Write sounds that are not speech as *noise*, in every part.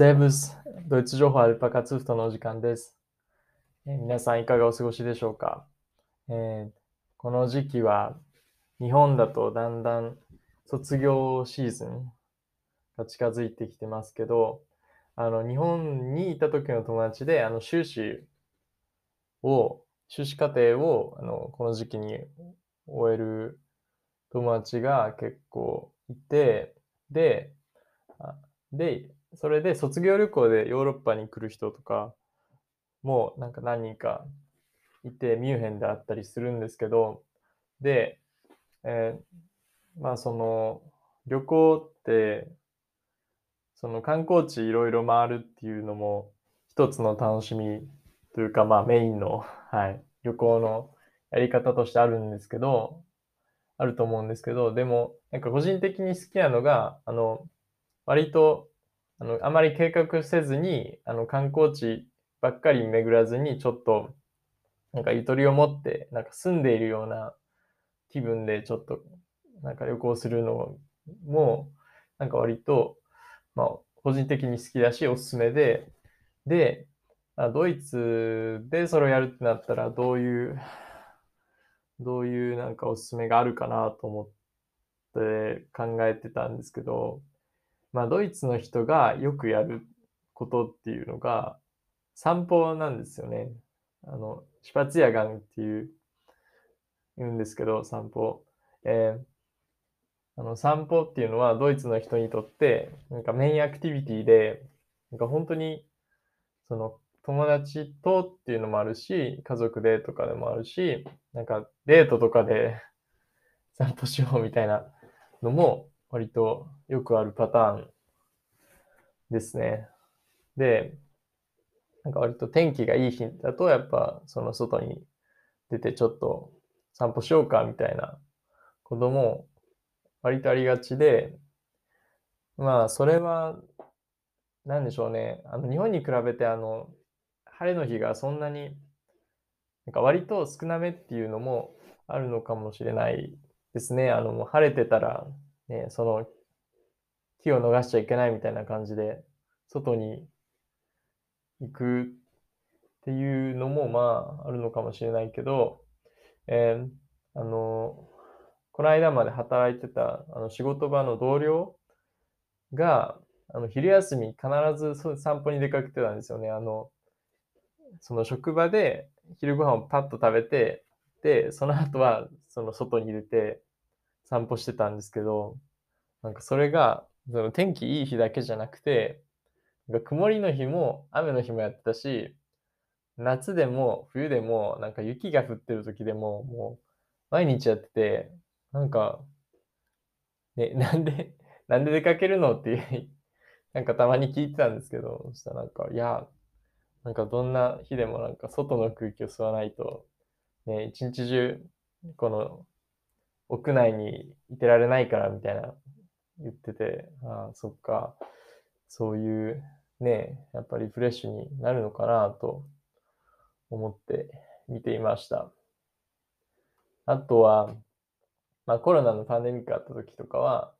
セーブスドイツ情報アルパカツフトのお時間です、え皆さんいかがお過ごしでしょうか、えーこの時期は日本だとだんだん卒業シーズンが近づいてきてますけど、あの日本にいた時の友達であの修士を、修士課程をあのこの時期に終える友達が結構いて、で、で、それで卒業旅行でヨーロッパに来る人とかもなんか何人かいて、ミュンヘンであったりするんですけど、で、えーまあその旅行って、その観光地いろいろ回るっていうのも一つの楽しみというか、まあメインの、はい、旅行のやり方としてあるんですけど、あると思うんですけど、でも、なんか個人的に好きなのが、あの、割と、あの、あまり計画せずに、あの、観光地ばっかり巡らずに、ちょっと、なんかゆとりを持って、なんか住んでいるような気分でちょっと、なんか旅行するのも、なんか割と、まあ、個人的に好きだし、おすすめで、で、あドイツでそれをやるってなったら、どういう、どういうなんかおすすめがあるかなと思って考えてたんですけど、まあ、ドイツの人がよくやることっていうのが、散歩なんですよね。あの、シュパツヤガンっていう、言うんですけど、散歩。えーあの散歩っていうのはドイツの人にとってなんかメインアクティビティでなんか本当にその友達とっていうのもあるし家族でとかでもあるしなんかデートとかで散歩しようみたいなのも割とよくあるパターンですね。で、なんか割と天気がいい日だとやっぱその外に出てちょっと散歩しようかみたいなことも割とありがちで、まあ、それは、なんでしょうね。あの、日本に比べて、あの、晴れの日がそんなに、なんか割と少なめっていうのもあるのかもしれないですね。あの、もう晴れてたら、ね、その、日を逃しちゃいけないみたいな感じで、外に行くっていうのも、まあ、あるのかもしれないけど、えーあの、この間まで働いてたあの仕事場の同僚が、あの昼休み必ず散歩に出かけてたんですよね。あの、その職場で昼ご飯をパッと食べて、で、その後はその外に出て散歩してたんですけど、なんかそれが、その天気いい日だけじゃなくて、曇りの日も雨の日もやってたし、夏でも冬でも、なんか雪が降ってる時でも、もう毎日やってて、なんか、ね、*laughs* なんで、なんで出かけるのっていう、なんかたまに聞いてたんですけど、そしたらなんか、いや、なんかどんな日でもなんか外の空気を吸わないと、ね、一日中、この屋内にいてられないからみたいな言ってて、ああ、そっか、そういうね、やっぱりリフレッシュになるのかなと思って見ていました。あとは、まあ、コロナのパンデミックあった時とかは、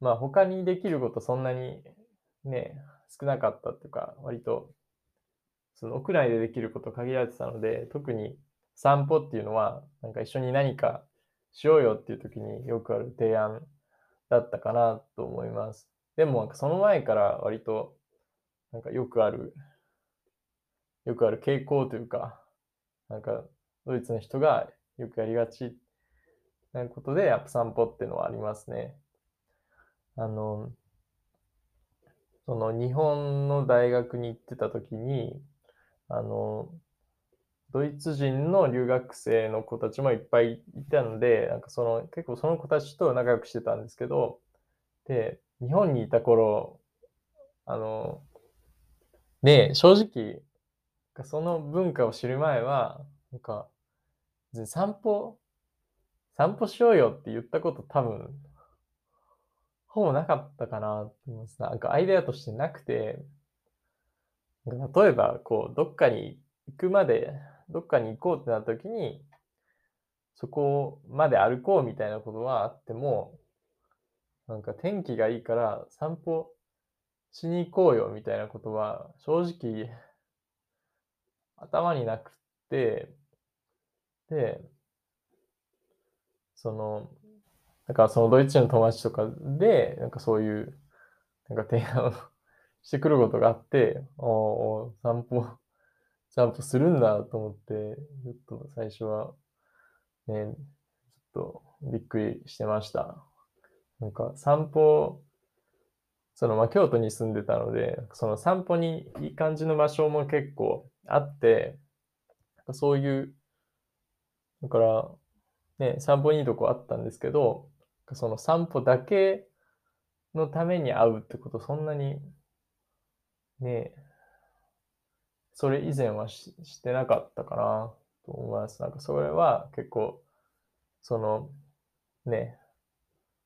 まあ、他にできることそんなにね、少なかったっていうか、割と、その屋内でできること限られてたので、特に散歩っていうのは、なんか一緒に何かしようよっていう時によくある提案だったかなと思います。でも、その前から割と、なんかよくある、よくある傾向というか、なんかドイツの人がよくやりがちなことで、やっぱ散歩っていうのはありますね。あの、その日本の大学に行ってた時に、あの、ドイツ人の留学生の子たちもいっぱいいたので、なんかその、結構その子たちと仲良くしてたんですけど、で、日本にいた頃、あの、ね、正直、その文化を知る前は、なんか、散歩、散歩しようよって言ったこと多分、ほぼなかったかなと思います。なんかアイデアとしてなくて、例えば、こう、どっかに行くまで、どっかに行こうってなった時に、そこまで歩こうみたいなことはあっても、なんか天気がいいから散歩しに行こうよみたいなことは正直頭になくって、で、その、だからそのドイツ人の友達とかで、なんかそういう、なんか提案をしてくることがあって、おお散歩、散歩するんだと思って、ちょっと最初は、ね、ちょっとびっくりしてました。なんか散歩、そのまあ京都に住んでたので、その散歩にいい感じの場所も結構あって、そういう、だから、ね、散歩にいいとこあったんですけど、その散歩だけのために会うってことそんなに、ね、それ以前はししてなかったかなと思います。なんかそれは結構、その、ね、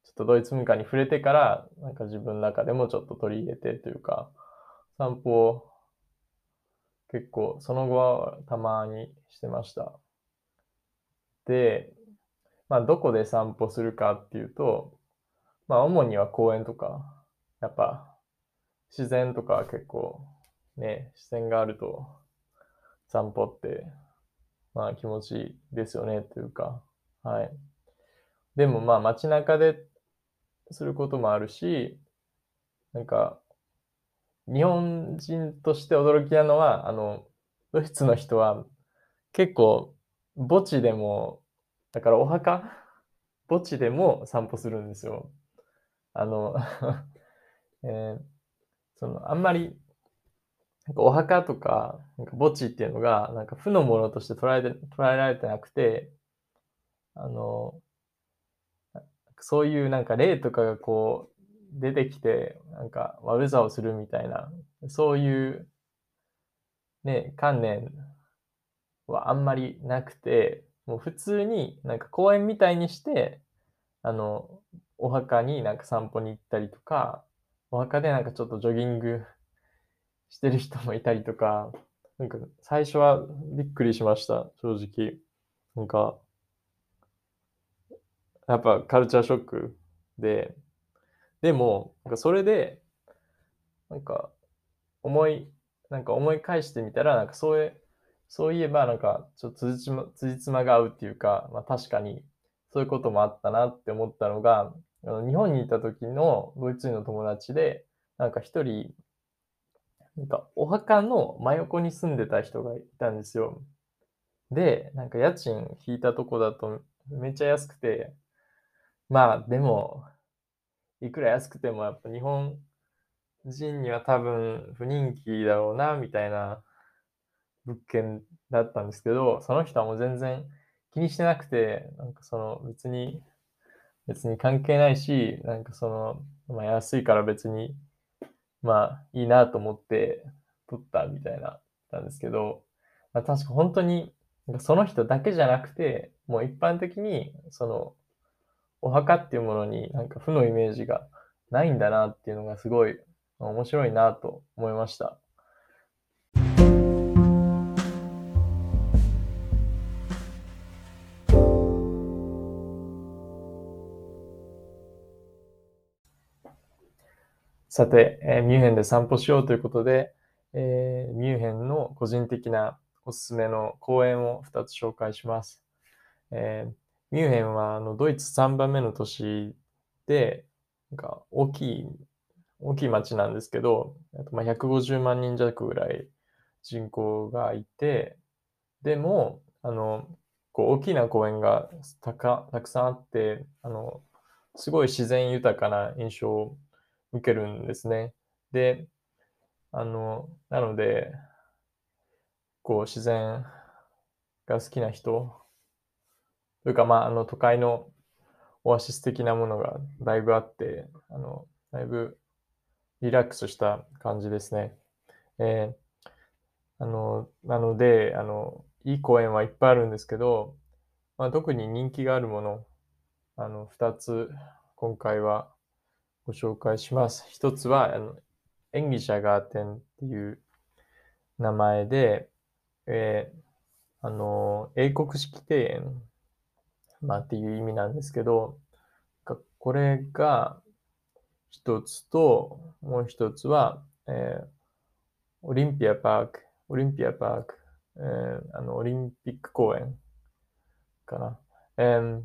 ちょっとドイツ文化に触れてから、なんか自分の中でもちょっと取り入れてというか、散歩を結構その後はたまにしてました。で、まあどこで散歩するかっていうと、まあ主には公園とか、やっぱ自然とか結構ね、自然があると散歩ってまあ気持ちいいですよねというか、はい。でもまあ街中ですることもあるし、なんか日本人として驚きなのは、あの、ドイツの人は結構墓地でも、だからお墓墓地でも散歩するんですよ。あの *laughs* えー、その、あんまり、なんかお墓とか、なんか墓地っていうのが、なんか負のものとして捉えて、捉えられてなくて、あの、そういうなんか霊とかがこう、出てきて、なんか悪さをするみたいな、そういうね、観念はあんまりなくて、もう普通になんか公園みたいにして、あの、お墓になんか散歩に行ったりとか、お墓でなんかちょっとジョギングしてる人もいたりとか、なんか最初はびっくりしました、正直。なんか、やっぱカルチャーショックで、でも、なんかそれで、なんか思い、なんか思い返してみたら、なんかそういう、そういえばなんかちょっと辻褄辻褄が合うっていうか、まあ確かにそういうこともあったなって思ったのが、あの日本にいた時のドイツ人の友達で、なんか一人、なんかお墓の真横に住んでた人がいたんですよ。で、なんか家賃引いたとこだとめっちゃ安くて、まあでも、いくら安くてもやっぱ日本人には多分不人気だろうな、みたいな物件だったんですけど、その人はもう全然気にしてなくて、なんかその別に、別に関係ないし、なんかその、まあ安いから別に、まあいいなと思って撮ったみたいな、なんですけど、まあ、確か本当に、その人だけじゃなくて、もう一般的に、その、お墓っていうものになんか負のイメージがないんだなっていうのがすごい面白いなと思いました。さて、えー、ミュンヘンで散歩しようということで、えー、ミュンヘンの個人的なおすすめの公園を2つ紹介します。えー、ミュンヘンはあのドイツ3番目の都市で、なんか大きい、大きい町なんですけど、まあ、150万人弱ぐらい人口がいて、でも、あの、こう大きな公園がたかたくさんあって、あの、すごい自然豊かな印象を受けるんですね。で、あの、なので、こう自然が好きな人というか、まあ、あの、都会のオアシス的なものがだいぶあって、あの、だいぶリラックスした感じですね。えー、あの、なので、あの、いい公園はいっぱいあるんですけど、まあ、特に人気があるもの、あの、二つ、今回はご紹介します。一つは、あの、演技者ガーテンっていう名前で、えー、あの、英国式庭園まあっていう意味なんですけど、これが一つと、もう一つは、えー、オリンピアパーク、オリンピアパーク、えー、あの、オリンピック公園かな。えー、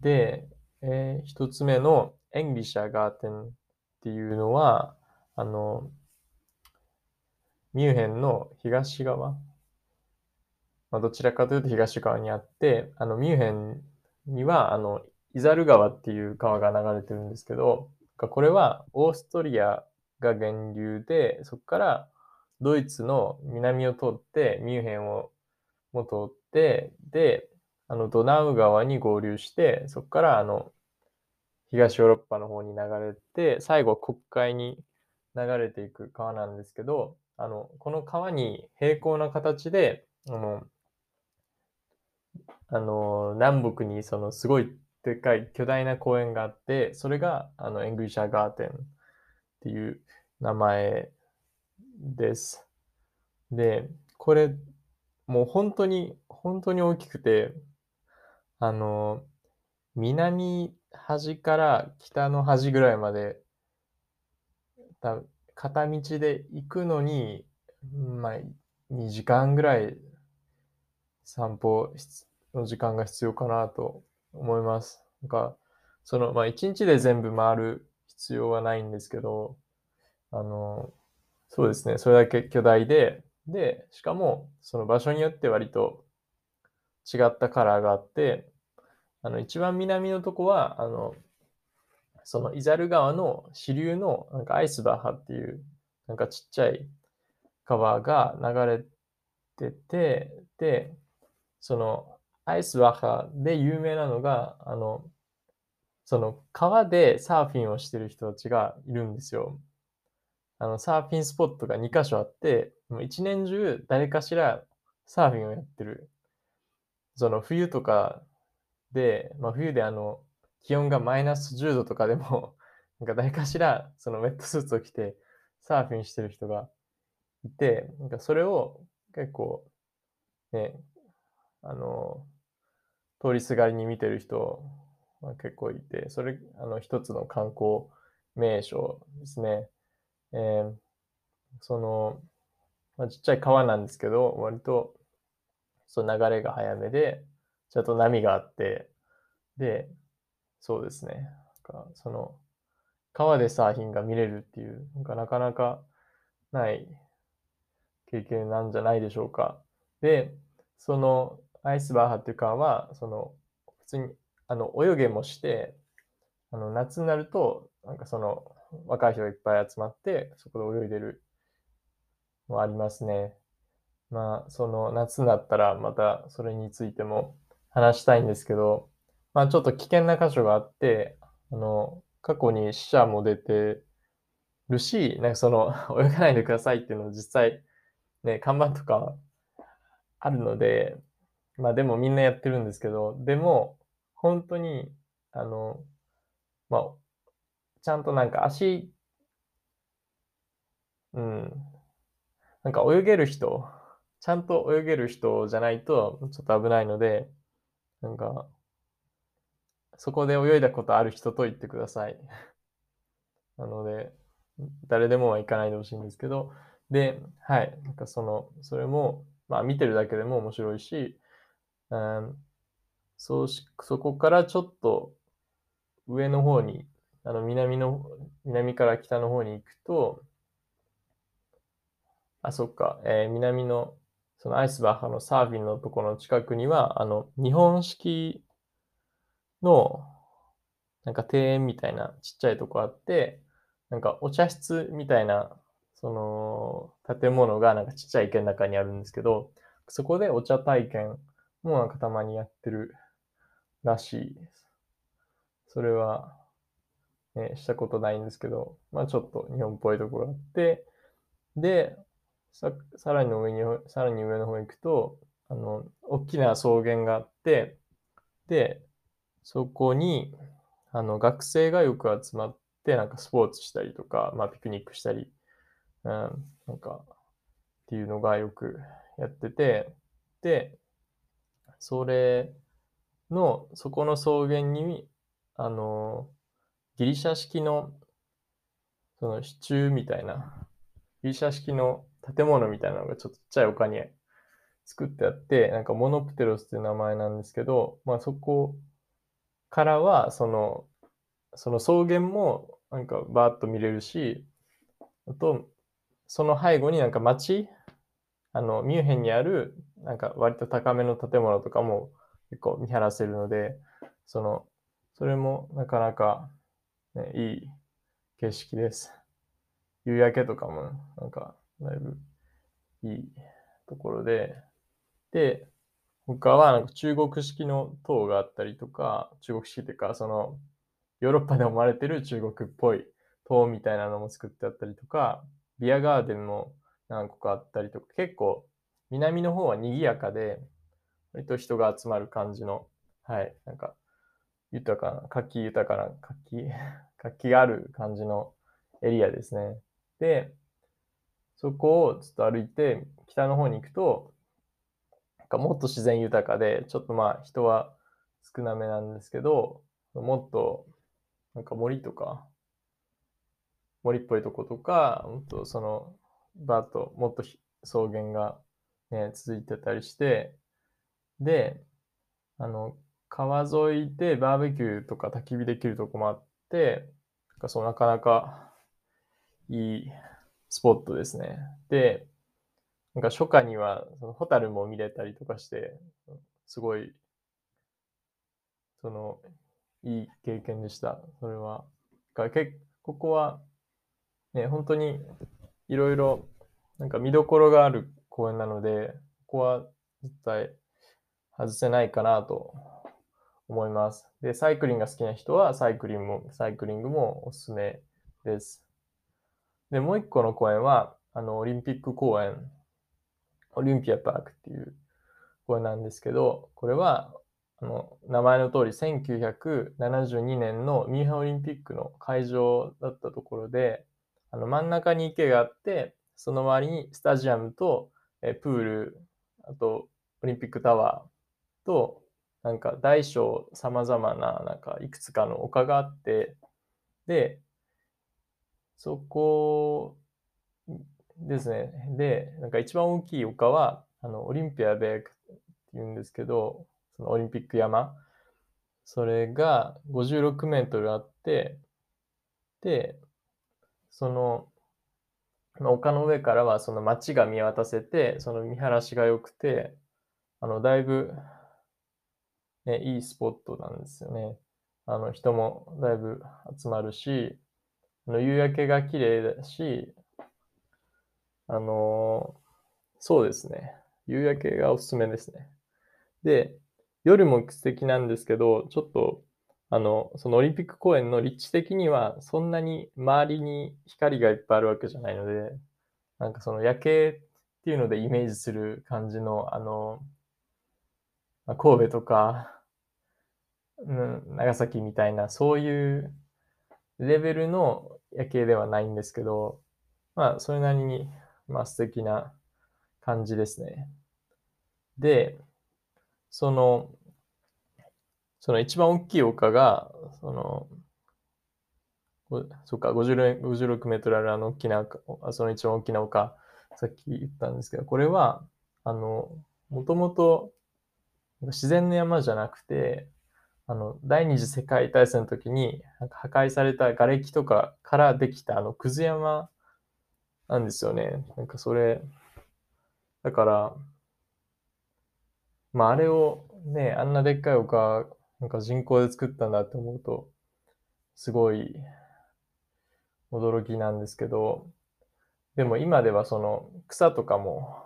で、えー、一つ目のエングリシャーガーテンっていうのは、あの、ミュンヘンの東側、まあ、どちらかというと東側にあって、あの、ミュンヘンには、あの、イザル川っていう川が流れてるんですけど、これはオーストリアが源流で、そこからドイツの南を通って、ミュンヘンをも通って、で、あの、ドナウ川に合流して、そこからあの、東ヨーロッパの方に流れて、最後国海に流れていく川なんですけど、あの、この川に平行な形で、あの、あの、南北にそのすごいでかい巨大な公園があって、それがあのエングリシャーガーテンっていう名前です。で、これ、もう本当に、本当に大きくて、あの、南端から北の端ぐらいまで、片道で行くのに、まあ、2時間ぐらい散歩の時間が必要かなと思います。なんか、その、まあ、1日で全部回る必要はないんですけど、あの、そうですね、それだけ巨大で、で、しかも、その場所によって割と違ったカラーがあって、あの、一番南のとこは、あの、そのイザル川の支流のなんかアイスバーハっていうなんかちっちゃい川が流れてて、で、そのアイスバーハで有名なのが、あの、その川でサーフィンをしてる人たちがいるんですよ。あの、サーフィンスポットが2箇所あって、もう一年中誰かしらサーフィンをやってる。その冬とかで、まあ冬であの、気温がマイナス10度とかでも、*laughs* なんか誰かしら、そのウェットスーツを着て、サーフィンしてる人がいて、なんかそれを結構、ね、あの、通りすがりに見てる人が結構いて、それ、あの、一つの観光名所ですね。えー、その、まあ、ちっちゃい川なんですけど、割と、その流れが早めで、ちゃんと波があって、で、そうですね。かその、川でサーフィンが見れるっていう、なんかなかなかない経験なんじゃないでしょうか。で、そのアイスバーハっていう川は、その、普通に、あの、泳げもして、あの、夏になると、なんかその、若い人がいっぱい集まって、そこで泳いでるもありますね。まあ、その夏になったらまたそれについても話したいんですけど、まあちょっと危険な箇所があって、あの、過去に死者も出てるし、なんかその、*laughs* 泳がないでくださいっていうのを実際、ね、看板とかあるので、まあでもみんなやってるんですけど、でも、本当に、あの、まあ、ちゃんとなんか足、うん、なんか泳げる人、ちゃんと泳げる人じゃないとちょっと危ないので、なんか、そこで泳いだことある人と言ってください。*laughs* なので、誰でもは行かないでほしいんですけど、で、はい、なんかその、それも、まあ見てるだけでも面白いし、うん、そうし、そこからちょっと上の方に、あの南の、南から北の方に行くと、あ、そっか、えー、南の、そのアイスバッハのサーフィンのところの近くには、あの、日本式の、なんか庭園みたいなちっちゃいとこあって、なんかお茶室みたいな、その、建物がなんかちっちゃい池の中にあるんですけど、そこでお茶体験もなんかたまにやってるらしいです。それは、ね、したことないんですけど、まあちょっと日本っぽいところあって、で、ささらに上に、さらに上の方行くと、あの、大きな草原があって、で、そこに、あの、学生がよく集まって、なんかスポーツしたりとか、まあ、ピクニックしたり、うん、なんか、っていうのがよくやってて、で、それの、そこの草原に、あの、ギリシャ式の、その支柱みたいな、ギリシャ式の建物みたいなのがちょっとちっちゃい丘に作ってあって、なんかモノプテロスっていう名前なんですけど、まあそこからは、その、その草原もなんかバーッと見れるし、あと、その背後になんか街、あの、ミュンヘンにある、なんか割と高めの建物とかも結構見晴らせるので、その、それもなかなか、ね、いい景色です。夕焼けとかも、なんか、だいぶいいところで、で、他はなんか中国式の塔があったりとか、中国式っていうか、その、ヨーロッパで生まれてる中国っぽい塔みたいなのも作ってあったりとか、ビアガーデンも何個かあったりとか、結構南の方は賑やかで、割と人が集まる感じの、はい、なんか、豊かな、活気豊かな、活気、活気がある感じのエリアですね。で、そこをちょっと歩いて北の方に行くと、なんかもっと自然豊かで、ちょっとまあ人は少なめなんですけど、もっとなんか森とか、森っぽいとことか、もっとその、バーッともっと草原がね、続いてたりして、で、あの、川沿いでバーベキューとか焚き火できるとこもあって、なんかそうなかなかいいスポットですね。で、なんか初夏にはそのホタルも見れたりとかして、すごい、その、いい経験でした。それは。かけここは、ね、本当にいろいろ、なんか見どころがある公園なので、ここは絶対外せないかなと思います。で、サイクリングが好きな人はサイクリングも、サイクリングもおすすめです。で、もう一個の公園は、あの、オリンピック公園、オリンピアパークっていう公園なんですけど、これは、あの、名前の通り、1972年のミュンヘンオリンピックの会場だったところで、あの、真ん中に池があって、その周りにスタジアムと、えプール、あと、オリンピックタワーと、なんか大小様々な、なんかいくつかの丘があって、で、そこですね。で、なんか一番大きい丘は、あの、オリンピアベークって言うんですけど、そのオリンピック山。それが56メートルあって、で、その、丘の上からはその街が見渡せて、その見晴らしが良くて、あの、だいぶね、いいスポットなんですよね。あの、人もだいぶ集まるし、の夕焼けが綺麗だし、あのそうですね。夕焼けがおすすめですね。で、夜も素敵なんですけど、ちょっと、あの、そのオリンピック公園の立地的には、そんなに周りに光がいっぱいあるわけじゃないので、なんかその夜景っていうのでイメージする感じの、あの、神戸とか、うん、長崎みたいな、そういうレベルの夜景ではないんですけど、まあ、それなりに、まあ、素敵な感じですね。で、その、その一番大きい丘が、その、そっか、56, 56メートルあるあの大きな、その一番大きな丘、さっき言ったんですけど、これは、あの、もともと自然の山じゃなくて、あの、第二次世界大戦の時に、なんか破壊された瓦礫とかからできたあの、くず山なんですよね。なんかそれ、だから、まああれをね、あんなでっかい丘、なんか人工で作ったんだって思うと、すごい驚きなんですけど、でも今ではその草とかも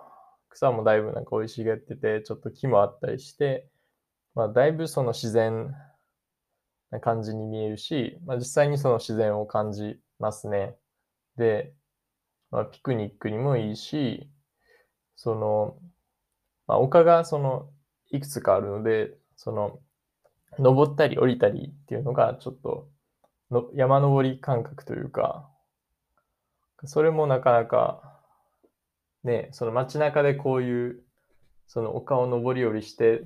草もだいぶなんか生い茂ってて、ちょっと木もあったりして、まあ、だいぶその自然な感じに見えるし、まあ、実際にその自然を感じますね。で、まあ、ピクニックにもいいし、その、まあ、丘がその、いくつかあるので、その、登ったり降りたりっていうのがちょっとの山登り感覚というか、それもなかなかね、その街中でこういう、その丘を登り降りして、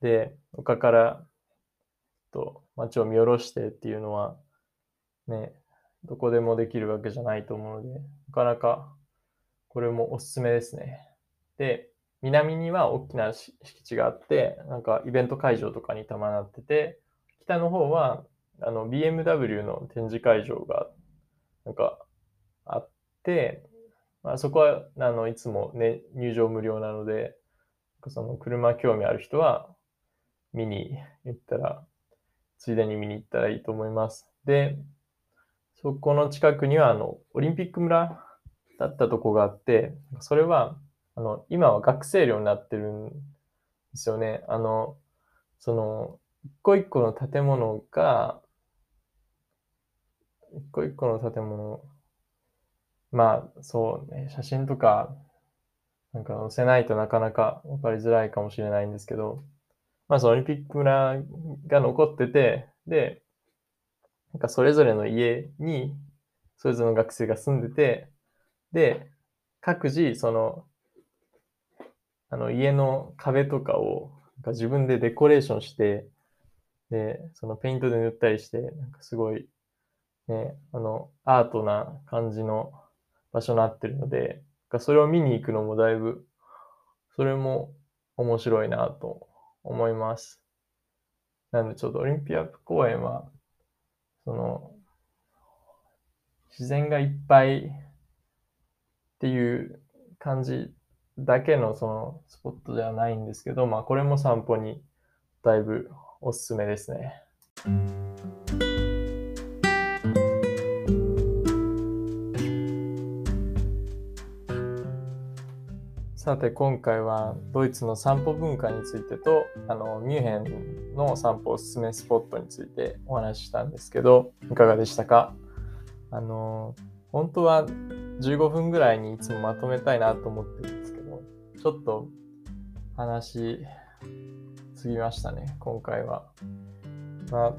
で、丘からと街を見下ろしてっていうのは、ね、どこでもできるわけじゃないと思うので、なかなかこれもおすすめですね。で、南には大きな敷地があって、なんかイベント会場とかにたまなってて、北の方はあの BMW の展示会場がなんかあって、まあ、そこはあのいつも、ね、入場無料なので、その車興味ある人は見に行ったら、ついでに見に行ったらいいと思います。で、そこの近くにはあのオリンピック村だったとこがあって、それはあの今は学生寮になってるんですよね。あの、その、一個一個の建物が、一個一個の建物、まあそうね、写真とかなんか載せないとなかなか分かりづらいかもしれないんですけど、まあそのオリンピック村が残ってて、で、なんかそれぞれの家にそれぞれの学生が住んでて、で、各自その、あの家の壁とかをなんか自分でデコレーションして、で、そのペイントで塗ったりして、なんかすごい、ね、あの、アートな感じの場所になってるので、それを見に行くのもだいぶ、それも面白いなと思います。なのでちょっとオリンピアック公園は、その、自然がいっぱいっていう感じだけのそのスポットではないんですけど、まあこれも散歩にだいぶおすすめですね。さて今回はドイツの散歩文化についてとあのミュンヘンの散歩おすすめスポットについてお話ししたんですけどいかがでしたか？あの本当は15分ぐらいにいつもまとめたいなと思ってるんですけどちょっと話すぎましたね今回は。まあ、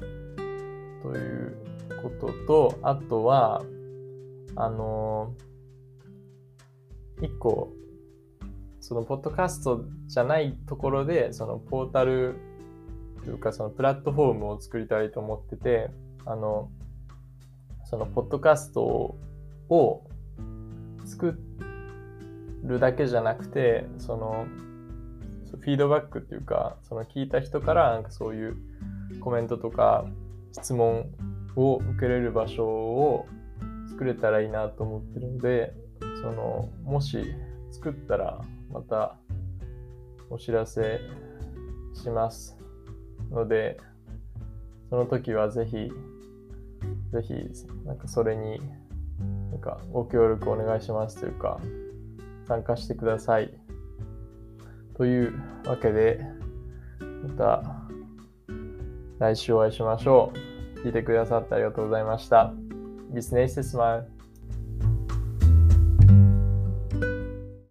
ということとあとはあの一個そのポッドキャストじゃないところで、そのポータルというか、そのプラットフォームを作りたいと思ってて、あの、そのポッドキャストを作るだけじゃなくて、その、フィードバックっていうか、その聞いた人からなんかそういうコメントとか質問を受けれる場所を作れたらいいなと思ってるので、その、もし作ったらまたお知らせしますので、その時はぜひ、ぜひ、なんかそれに、なんかご協力お願いしますというか、参加してください。というわけで、また来週お会いしましょう。聞いてくださってありがとうございました。Bis nächstes Mal.